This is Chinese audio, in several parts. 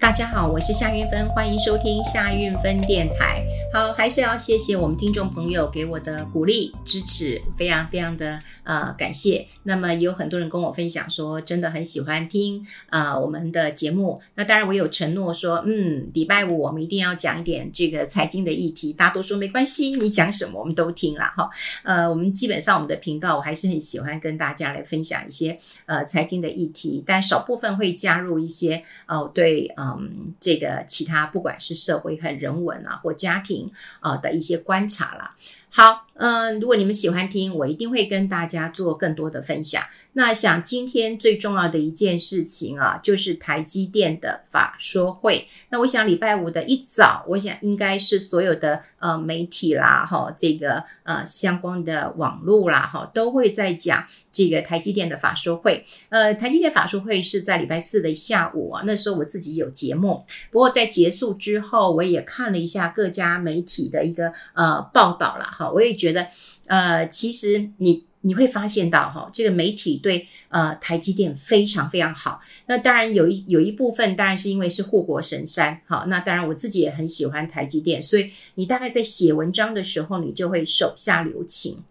大家好，我是夏韵芬，欢迎收听夏韵芬电台。好，还是要谢谢我们听众朋友给我的鼓励支持，非常非常的呃感谢。那么有很多人跟我分享说，真的很喜欢听啊、我们的节目。那当然我有承诺说，嗯，礼拜五我们一定要讲一点这个财经的议题。大家都说没关系，你讲什么我们都听了哈。呃，我们基本上我们的频道我还是很喜欢跟大家来分享一些呃财经的议题，但少部分会加入一些哦、对啊。嗯，这个其他不管是社会和人文啊，或家庭啊的一些观察啦。好，嗯，如果你们喜欢听，我一定会跟大家做更多的分享。那想今天最重要的一件事情啊，就是台积电的法说会。那我想礼拜五的一早，我想应该是所有的呃媒体啦，哈，这个呃相关的网络啦，哈，都会在讲这个台积电的法说会。呃，台积电法说会是在礼拜四的下午啊，那时候我自己有节目。不过在结束之后，我也看了一下各家媒体的一个呃报道啦，哈，我也觉得呃，其实你。你会发现到哈，这个媒体对呃台积电非常非常好。那当然有一有一部分当然是因为是护国神山，好，那当然我自己也很喜欢台积电，所以你大概在写文章的时候，你就会手下留情。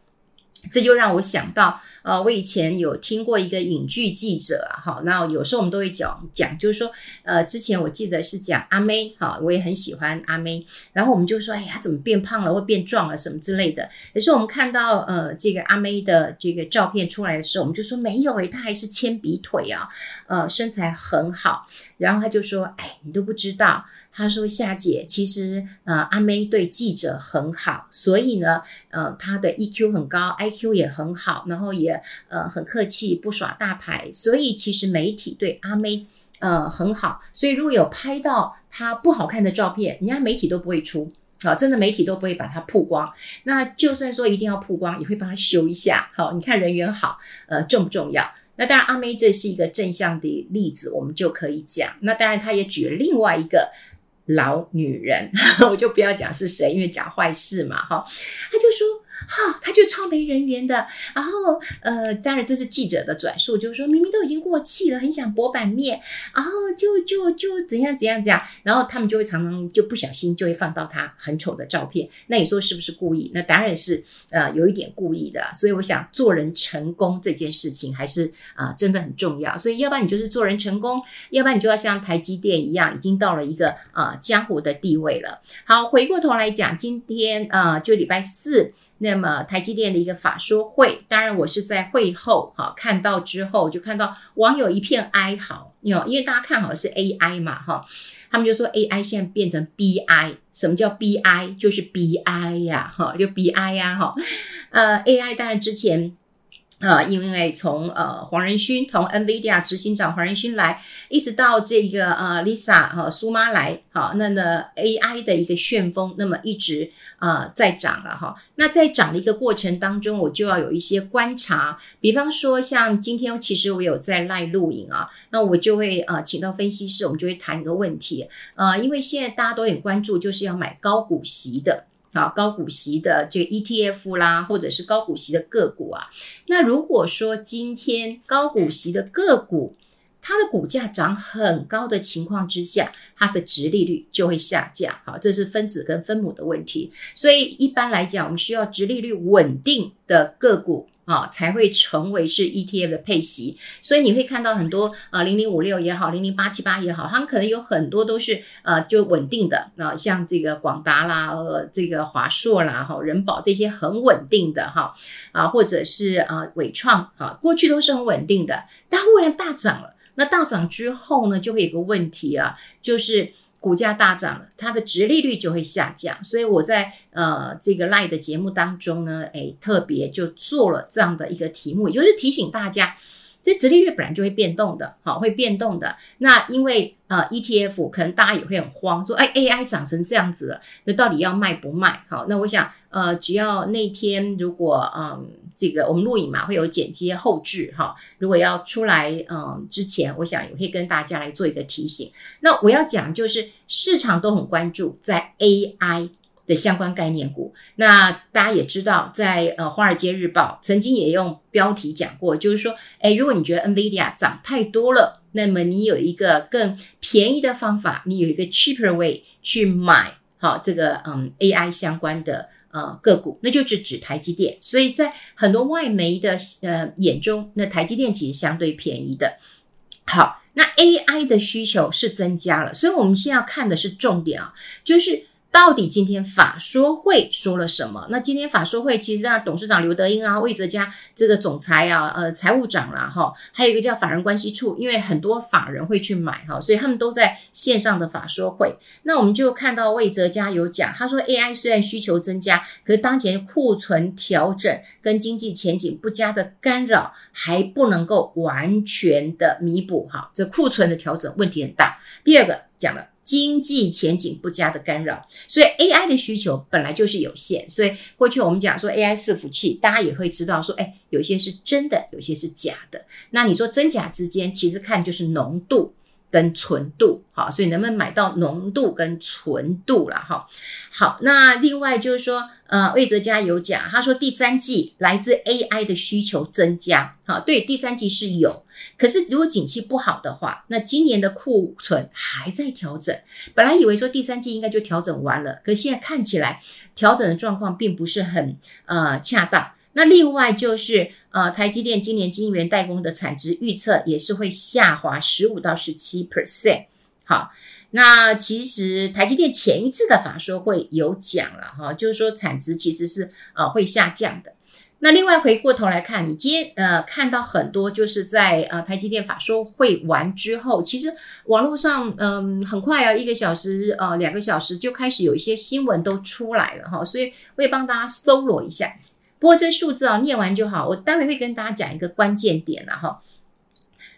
这就让我想到，呃，我以前有听过一个影剧记者啊，哈，那有时候我们都会讲讲，就是说，呃，之前我记得是讲阿妹，哈，我也很喜欢阿妹，然后我们就说，哎呀，怎么变胖了，或变壮了什么之类的。可是我们看到，呃，这个阿妹的这个照片出来的时候，我们就说没有诶，她还是铅笔腿啊，呃，身材很好。然后他就说，哎，你都不知道。他说：“夏姐，其实呃，阿妹对记者很好，所以呢，呃，她的 EQ 很高，IQ 也很好，然后也呃很客气，不耍大牌。所以其实媒体对阿妹呃很好。所以如果有拍到她不好看的照片，人家媒体都不会出啊，真的媒体都不会把她曝光。那就算说一定要曝光，也会帮她修一下。好，你看人缘好，呃，重不重要？那当然，阿妹这是一个正向的例子，我们就可以讲。那当然，他也举了另外一个。”老女人，我就不要讲是谁，因为讲坏事嘛，哈，他就说。哈、他就超没人缘的。然后，呃，当然这是记者的转述，就是说明明都已经过气了，很想博版面，然后就就就怎样怎样怎样。然后他们就会常常就不小心就会放到他很丑的照片。那你说是不是故意？那当然是呃有一点故意的。所以我想做人成功这件事情还是啊、真的很重要。所以要不然你就是做人成功，要不然你就要像台积电一样，已经到了一个啊、江湖的地位了。好，回过头来讲，今天啊、呃、就礼拜四。那么台积电的一个法说会，当然我是在会后哈看到之后，就看到网友一片哀嚎，因为大家看好是 AI 嘛哈，他们就说 AI 现在变成 BI，什么叫 BI？就是 BI 呀哈，就 BI 呀哈，呃 AI 当然之前。啊、因为从呃黄仁勋从 NVIDIA 执行长黄仁勋来，一直到这个呃 Lisa 哈、苏妈来，好，那呢 AI 的一个旋风，那么一直啊、在涨了哈。那在涨的一个过程当中，我就要有一些观察，比方说像今天其实我有在 Live 录影啊，那我就会啊、呃、请到分析师，我们就会谈一个问题，呃，因为现在大家都很关注，就是要买高股息的。啊，高股息的这个 ETF 啦，或者是高股息的个股啊。那如果说今天高股息的个股，它的股价涨很高的情况之下，它的殖利率就会下降。好，这是分子跟分母的问题。所以一般来讲，我们需要殖利率稳定的个股。啊、才会成为是 ETF 的配息，所以你会看到很多啊，零零五六也好，零零八七八也好，他们可能有很多都是呃就稳定的啊，像这个广达啦，呃，这个华硕啦，哈，人保这些很稳定的哈啊，或者是啊伟创啊，过去都是很稳定的，但忽然大涨了，那大涨之后呢，就会有个问题啊，就是。股价大涨了，它的殖利率就会下降，所以我在呃这个 Live 的节目当中呢，诶特别就做了这样的一个题目，也就是提醒大家，这殖利率本来就会变动的，好，会变动的。那因为呃 ETF 可能大家也会很慌，说哎 AI 涨成这样子了，那到底要卖不卖？好，那我想呃只要那天如果嗯。这个我们录影嘛，会有剪接后置哈。如果要出来，嗯，之前我想也会跟大家来做一个提醒。那我要讲就是市场都很关注在 AI 的相关概念股。那大家也知道，在呃《华尔街日报》曾经也用标题讲过，就是说，诶，如果你觉得 NVIDIA 涨太多了。那么你有一个更便宜的方法，你有一个 cheaper way 去买好这个嗯 AI 相关的呃个股，那就是指台积电。所以在很多外媒的呃眼中，那台积电其实相对便宜的。好，那 AI 的需求是增加了，所以我们现在要看的是重点啊，就是。到底今天法说会说了什么？那今天法说会其实啊，董事长刘德英啊，魏哲家这个总裁啊，呃，财务长啦，哈，还有一个叫法人关系处，因为很多法人会去买哈，所以他们都在线上的法说会。那我们就看到魏哲家有讲，他说 AI 虽然需求增加，可是当前库存调整跟经济前景不佳的干扰，还不能够完全的弥补哈，这库存的调整问题很大。第二个讲了。经济前景不佳的干扰，所以 AI 的需求本来就是有限。所以过去我们讲说 AI 伺服器，大家也会知道说，哎，有些是真的，有些是假的。那你说真假之间，其实看就是浓度。跟纯度，好，所以能不能买到浓度跟纯度了哈？好，那另外就是说，呃，魏哲家有讲，他说第三季来自 AI 的需求增加，好，对，第三季是有，可是如果景气不好的话，那今年的库存还在调整。本来以为说第三季应该就调整完了，可现在看起来调整的状况并不是很呃恰当。那另外就是，呃，台积电今年晶圆代工的产值预测也是会下滑十五到十七 percent。好，那其实台积电前一次的法说会有讲了哈，就是说产值其实是呃会下降的。那另外回过头来看，你今天呃看到很多就是在呃台积电法说会完之后，其实网络上嗯、很快啊，一个小时呃两个小时就开始有一些新闻都出来了哈，所以我也帮大家搜罗一下。不过这数字啊，念完就好。我待会会跟大家讲一个关键点了哈。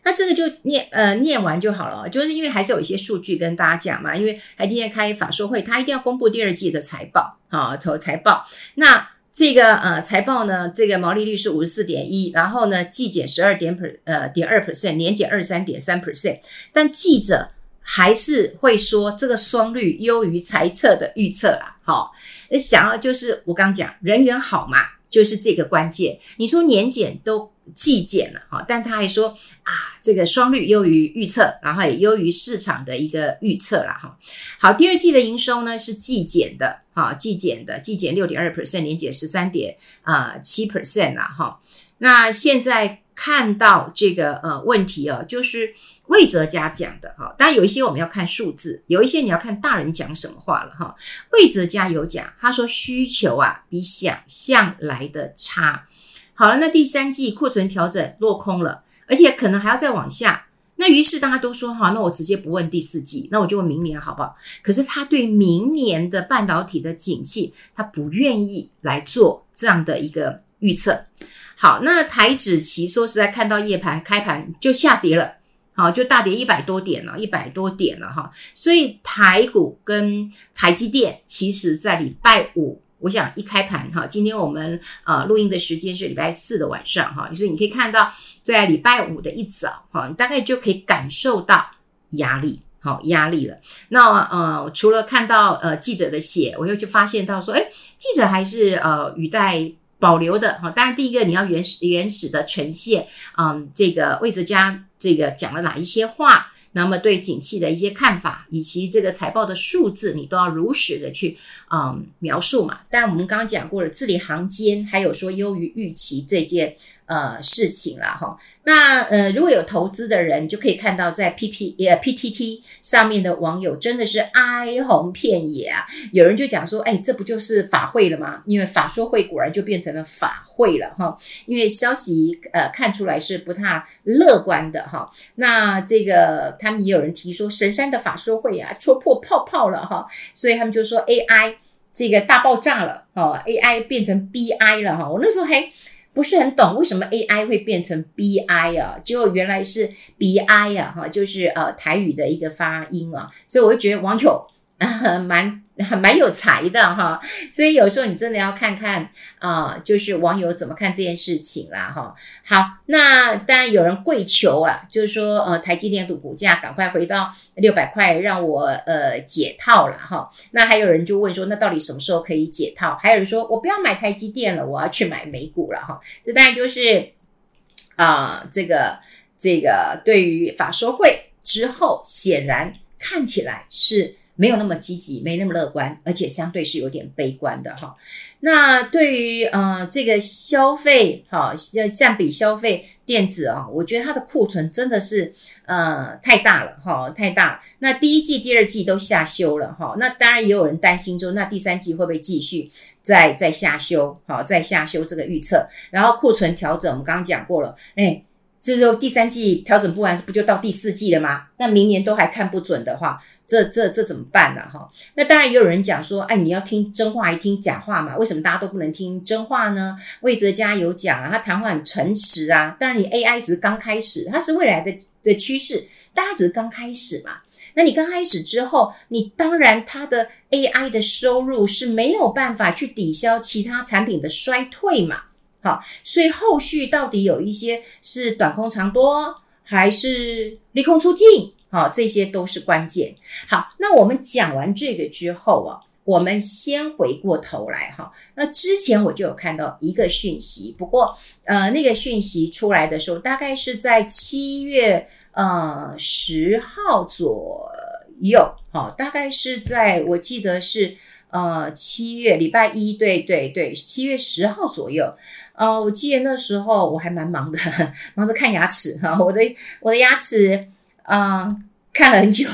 那这个就念呃念完就好了，就是因为还是有一些数据跟大家讲嘛。因为台积电开法说会，它一定要公布第二季的财报啊，投财报。那这个呃财报呢，这个毛利率是五十四点一，然后呢季减十二点 per 呃点二 percent，年减二三点三 percent。但记者还是会说这个双率优于财测的预测啦。好，想要就是我刚讲人缘好嘛。就是这个关键，你说年减都季减了哈，但他还说啊，这个双率优于预测，然后也优于市场的一个预测了哈。好，第二季的营收呢是季减的哈，季减的，季减六点二 percent，年减十三点啊七 percent 了哈。那现在看到这个呃问题哦，就是。魏哲家讲的哈，当然有一些我们要看数字，有一些你要看大人讲什么话了哈。魏哲家有讲，他说需求啊比想象来的差。好了，那第三季库存调整落空了，而且可能还要再往下。那于是大家都说哈，那我直接不问第四季，那我就问明年好不好？可是他对明年的半导体的景气，他不愿意来做这样的一个预测。好，那台指期说实在，看到夜盘开盘就下跌了。好，就大跌一百多点了，一百多点了哈。所以台股跟台积电，其实在礼拜五，我想一开盘哈，今天我们呃录音的时间是礼拜四的晚上哈，所以你可以看到，在礼拜五的一早哈，你大概就可以感受到压力，好压力了。那呃，除了看到呃记者的写，我又就发现到说，诶，记者还是呃语带保留的哈。当然，第一个你要原始原始的呈现，嗯，这个魏哲家。这个讲了哪一些话？那么对景气的一些看法，以及这个财报的数字，你都要如实的去嗯描述嘛。但我们刚刚讲过了，字里行间还有说优于预期这件。呃，事情了哈，那呃，如果有投资的人，就可以看到在 P P 呃 P T T 上面的网友真的是哀鸿遍野啊。有人就讲说，哎，这不就是法会了吗？因为法说会果然就变成了法会了哈。因为消息呃看出来是不太乐观的哈。那这个他们也有人提说，神山的法说会啊，戳破泡泡了哈。所以他们就说 A I 这个大爆炸了哈，A I 变成 B I 了哈。我那时候还。不是很懂为什么 AI 会变成 BI 啊？结果原来是 BI 啊，哈，就是呃台语的一个发音啊，所以我就觉得网友呃蛮。还蛮有才的哈，所以有时候你真的要看看啊、就是网友怎么看这件事情啦哈。好，那当然有人跪求啊，就是说呃台积电的股价赶快回到六百块，让我呃解套了哈。那还有人就问说，那到底什么时候可以解套？还有人说我不要买台积电了，我要去买美股了哈。这当然就是啊、这个。这个对于法说会之后，显然看起来是。没有那么积极，没那么乐观，而且相对是有点悲观的哈。那对于呃这个消费哈，要占比消费电子啊，我觉得它的库存真的是呃太大了哈，太大。那第一季、第二季都下修了哈。那当然也有人担心说，那第三季会不会继续再再下修？好，再下修这个预测。然后库存调整，我们刚刚讲过了，哎。这时候第三季调整不完，不就到第四季了吗？那明年都还看不准的话，这这这怎么办呢？哈，那当然也有人讲说，哎，你要听真话还听假话嘛？为什么大家都不能听真话呢？魏哲家有讲啊，他谈话很诚实啊。当然，你 AI 只是刚开始，它是未来的的趋势，大家只是刚开始嘛。那你刚开始之后，你当然它的 AI 的收入是没有办法去抵消其他产品的衰退嘛。好，所以后续到底有一些是短空长多，还是利空出尽？好，这些都是关键。好，那我们讲完这个之后啊，我们先回过头来哈。那之前我就有看到一个讯息，不过呃，那个讯息出来的时候，大概是在七月呃十号左右，好，大概是在我记得是呃七月礼拜一，对对对，七月十号左右。呃，我记得那时候我还蛮忙的，忙着看牙齿哈，我的我的牙齿啊、看了很久，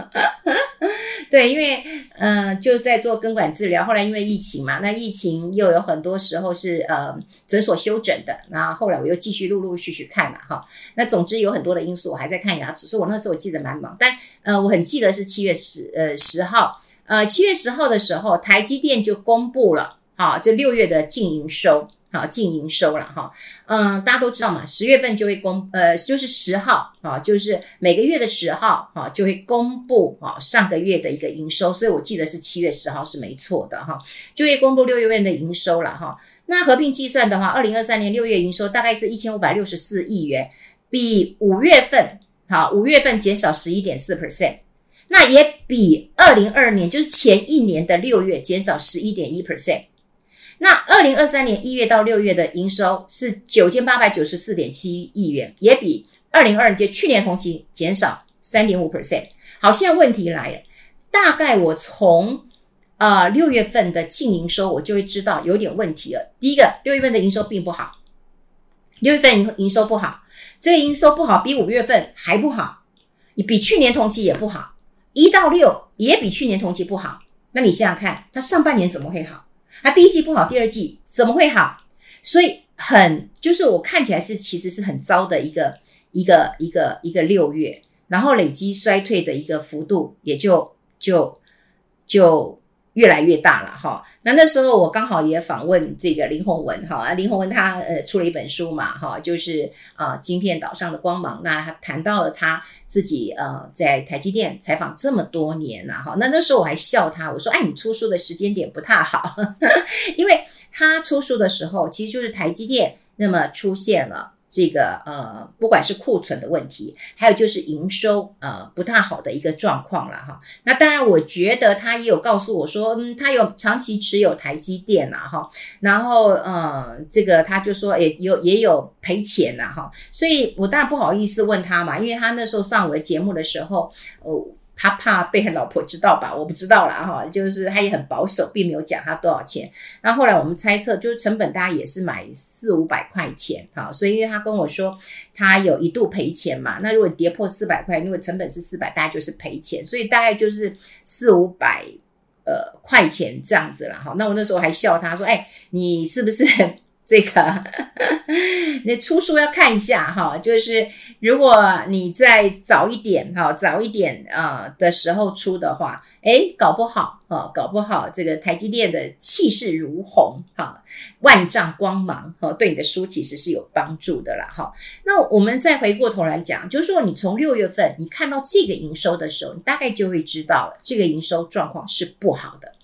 对，因为嗯、就在做根管治疗，后来因为疫情嘛，那疫情又有很多时候是呃诊所休诊的，然后后来我又继续陆陆续续看了哈，那总之有很多的因素，我还在看牙齿，所以我那时候我记得蛮忙，但呃我很记得是七月十呃十号，呃七月十号的时候，台积电就公布了，好，就六月的净营收。好，净营收了哈，嗯，大家都知道嘛，十月份就会公，呃，就是十号啊，就是每个月的十号啊，就会公布啊上个月的一个营收，所以我记得是七月十号是没错的哈，就会公布六月份的营收了哈。那合并计算的话，二零二三年六月营收大概是一千五百六十四亿元，比五月份好，五月份减少十一点四 percent，那也比二零二二年就是前一年的六月减少十一点一 percent。那二零二三年一月到六月的营收是九千八百九十四点七亿元，也比二零二二年去年同期减少三点五 percent。好，现在问题来了，大概我从呃六月份的净营收，我就会知道有点问题了。第一个，六月份的营收并不好，六月份营营收不好，这个营收不好比五月份还不好，你比去年同期也不好，一到六也比去年同期不好。那你想想看，它上半年怎么会好？它第一季不好，第二季怎么会好？所以很就是我看起来是其实是很糟的一个一个一个一个六月，然后累积衰退的一个幅度也就就就越来越大了哈。那那时候我刚好也访问这个林宏文哈，林宏文他呃出了一本书嘛哈，就是啊晶片岛上的光芒。那他谈到了他自己呃在台积电采访这么多年呐哈。那那时候我还笑他，我说哎你出书的时间点不太好，呵 呵因为他出书的时候其实就是台积电那么出现了。这个呃，不管是库存的问题，还有就是营收呃不太好的一个状况了哈。那当然，我觉得他也有告诉我说，嗯，他有长期持有台积电呐哈。然后呃，这个他就说也有也有赔钱呐哈。所以我当然不好意思问他嘛，因为他那时候上我的节目的时候，哦。他怕被他老婆知道吧？我不知道啦哈，就是他也很保守，并没有讲他多少钱。那后来我们猜测，就是成本大概也是买四五百块钱哈，所以因为他跟我说他有一度赔钱嘛，那如果跌破四百块，因为成本是四百，大概就是赔钱，所以大概就是四五百呃块钱这样子了哈。那我那时候还笑他说：“哎，你是不是？”这个，那出书要看一下哈，就是如果你再早一点哈，早一点啊的时候出的话，诶，搞不好啊，搞不好这个台积电的气势如虹哈，万丈光芒哈，对你的书其实是有帮助的啦哈。那我们再回过头来讲，就是说你从六月份你看到这个营收的时候，你大概就会知道了，这个营收状况是不好的。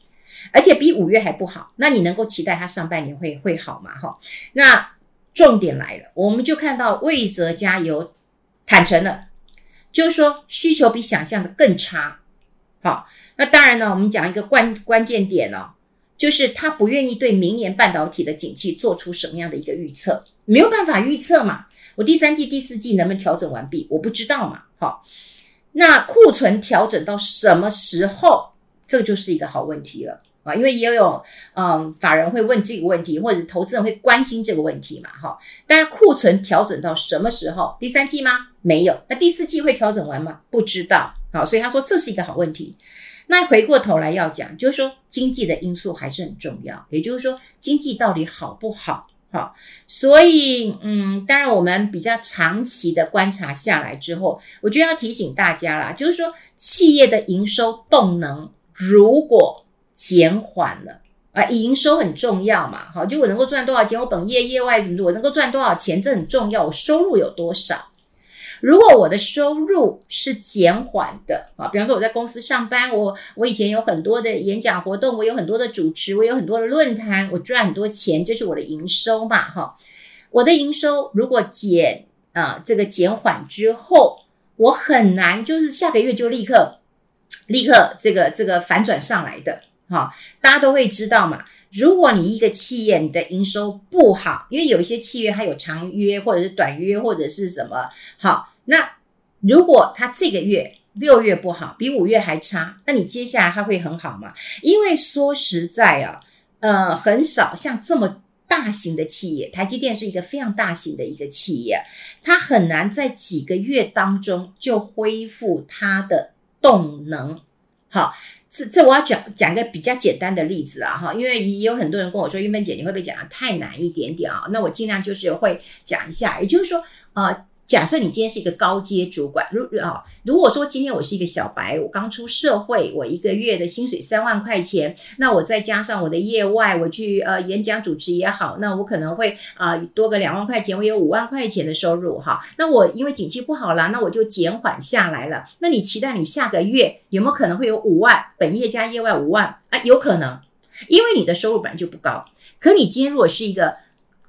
而且比五月还不好，那你能够期待它上半年会会好吗？哈，那重点来了，我们就看到魏哲家有坦诚了，就是说需求比想象的更差。好，那当然呢，我们讲一个关关键点哦，就是他不愿意对明年半导体的景气做出什么样的一个预测，没有办法预测嘛。我第三季、第四季能不能调整完毕？我不知道嘛。好，那库存调整到什么时候？这就是一个好问题了啊，因为也有嗯法人会问这个问题，或者投资人会关心这个问题嘛。哈，但库存调整到什么时候？第三季吗？没有。那第四季会调整完吗？不知道。好，所以他说这是一个好问题。那回过头来要讲，就是说经济的因素还是很重要。也就是说，经济到底好不好？好，所以嗯，当然我们比较长期的观察下来之后，我觉得要提醒大家啦，就是说企业的营收动能如果减缓了啊，营收很重要嘛，好，就我能够赚多少钱，我本业业外我能够赚多少钱，这很重要，我收入有多少。如果我的收入是减缓的啊，比方说我在公司上班，我我以前有很多的演讲活动，我有很多的主持，我有很多的论坛，我赚很多钱，这是我的营收嘛，哈。我的营收如果减啊，这个减缓之后，我很难就是下个月就立刻立刻这个这个反转上来的，哈。大家都会知道嘛，如果你一个企业你的营收不好，因为有一些企业它有长约或者是短约或者是什么，好。那如果他这个月六月不好，比五月还差，那你接下来他会很好吗？因为说实在啊，呃，很少像这么大型的企业，台积电是一个非常大型的一个企业，它很难在几个月当中就恢复它的动能。好，这这我要讲讲个比较简单的例子啊，哈，因为也有很多人跟我说，玉芬姐你会不会讲的太难一点点啊？那我尽量就是会讲一下，也就是说啊。假设你今天是一个高阶主管，如啊，如果说今天我是一个小白，我刚出社会，我一个月的薪水三万块钱，那我再加上我的业外，我去呃演讲主持也好，那我可能会啊、多个两万块钱，我有五万块钱的收入哈。那我因为景气不好啦，那我就减缓下来了。那你期待你下个月有没有可能会有五万，本业加业外五万啊？有可能，因为你的收入本来就不高。可你今天如果是一个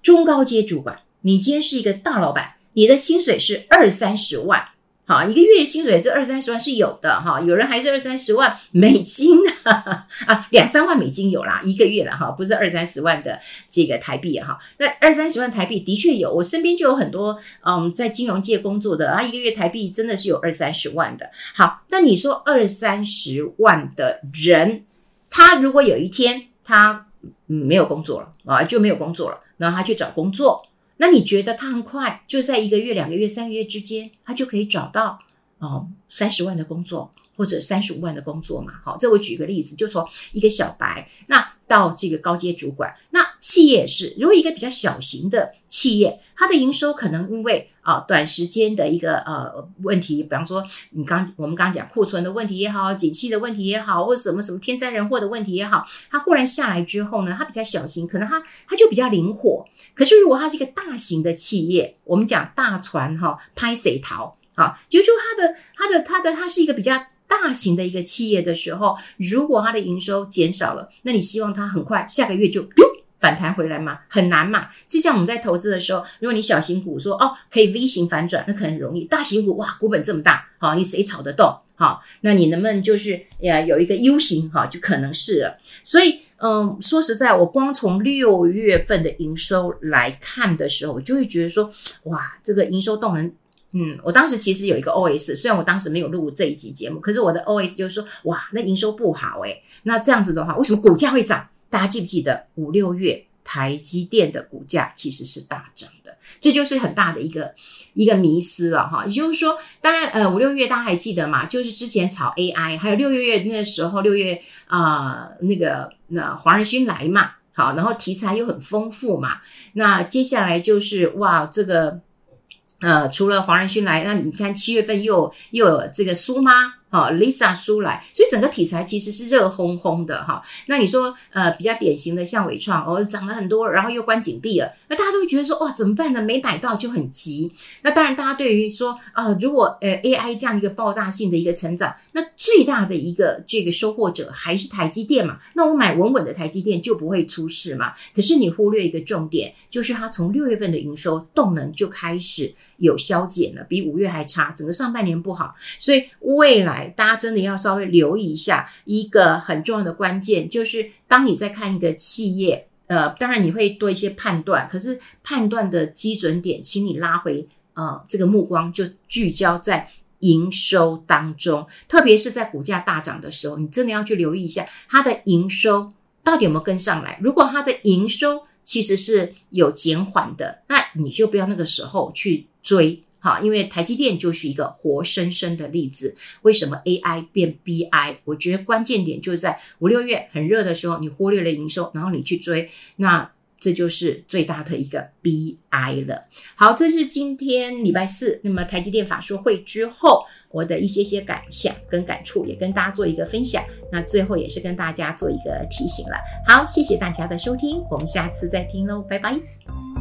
中高阶主管，你今天是一个大老板。你的薪水是二三十万，好，一个月薪水这二三十万是有的哈，有人还是二三十万美金啊，啊，两三万美金有啦，一个月了哈，不是二三十万的这个台币哈，那二三十万台币的确有，我身边就有很多嗯在金融界工作的啊，一个月台币真的是有二三十万的。好，那你说二三十万的人，他如果有一天他嗯没有工作了啊，就没有工作了，然后他去找工作。那你觉得他很快就在一个月、两个月、三个月之间，他就可以找到哦三十万的工作或者三十五万的工作嘛？好，这我举个例子，就从一个小白那到这个高阶主管，那企业是如果一个比较小型的企业。它的营收可能因为啊短时间的一个呃问题，比方说你刚我们刚刚讲库存的问题也好，景气的问题也好，或者什么什么天灾人祸的问题也好，它忽然下来之后呢，它比较小型，可能它它就比较灵活。可是如果它是一个大型的企业，我们讲大船哈，拍水逃啊，就说它的它的它的它是一个比较大型的一个企业的时候，如果它的营收减少了，那你希望它很快下个月就反弹回来嘛，很难嘛。就像我们在投资的时候，如果你小型股说哦可以 V 型反转，那可能容易；大型股哇，股本这么大，好，你谁炒得动？好，那你能不能就是呃有一个 U 型哈，就可能是了。所以嗯，说实在，我光从六月份的营收来看的时候，我就会觉得说哇，这个营收动能，嗯，我当时其实有一个 OS，虽然我当时没有录这一集节目，可是我的 OS 就是说哇，那营收不好诶，那这样子的话，为什么股价会涨？大家记不记得五六月台积电的股价其实是大涨的，这就是很大的一个一个迷思了哈。也就是说，当然呃五六月大家还记得嘛？就是之前炒 AI，还有六月月那时候六月啊、那个那黄仁勋来嘛，好，然后题材又很丰富嘛。那接下来就是哇这个呃除了黄仁勋来，那你看七月份又又有这个苏妈。好，Lisa 出来，所以整个题材其实是热烘烘的哈。那你说，呃，比较典型的像纬创，哦，涨了很多，然后又关紧闭了，那大家都会觉得说，哇，怎么办呢？没买到就很急。那当然，大家对于说，啊、如果呃 AI 这样一个爆炸性的一个成长，那最大的一个这个收获者还是台积电嘛。那我买稳稳的台积电就不会出事嘛。可是你忽略一个重点，就是它从六月份的营收动能就开始有消减了，比五月还差，整个上半年不好，所以未来。大家真的要稍微留意一下一个很重要的关键，就是当你在看一个企业呃，当然你会多一些判断，可是判断的基准点，请你拉回呃这个目光就聚焦在营收当中，特别是在股价大涨的时候，你真的要去留意一下它的营收到底有没有跟上来。如果它的营收其实是有减缓的，那你就不要那个时候去追。好，因为台积电就是一个活生生的例子。为什么 AI 变 BI？我觉得关键点就是在五六月很热的时候，你忽略了营收，然后你去追，那这就是最大的一个 BI 了。好，这是今天礼拜四，那么台积电法说会之后，我的一些些感想跟感触，也跟大家做一个分享。那最后也是跟大家做一个提醒了。好，谢谢大家的收听，我们下次再听喽，拜拜。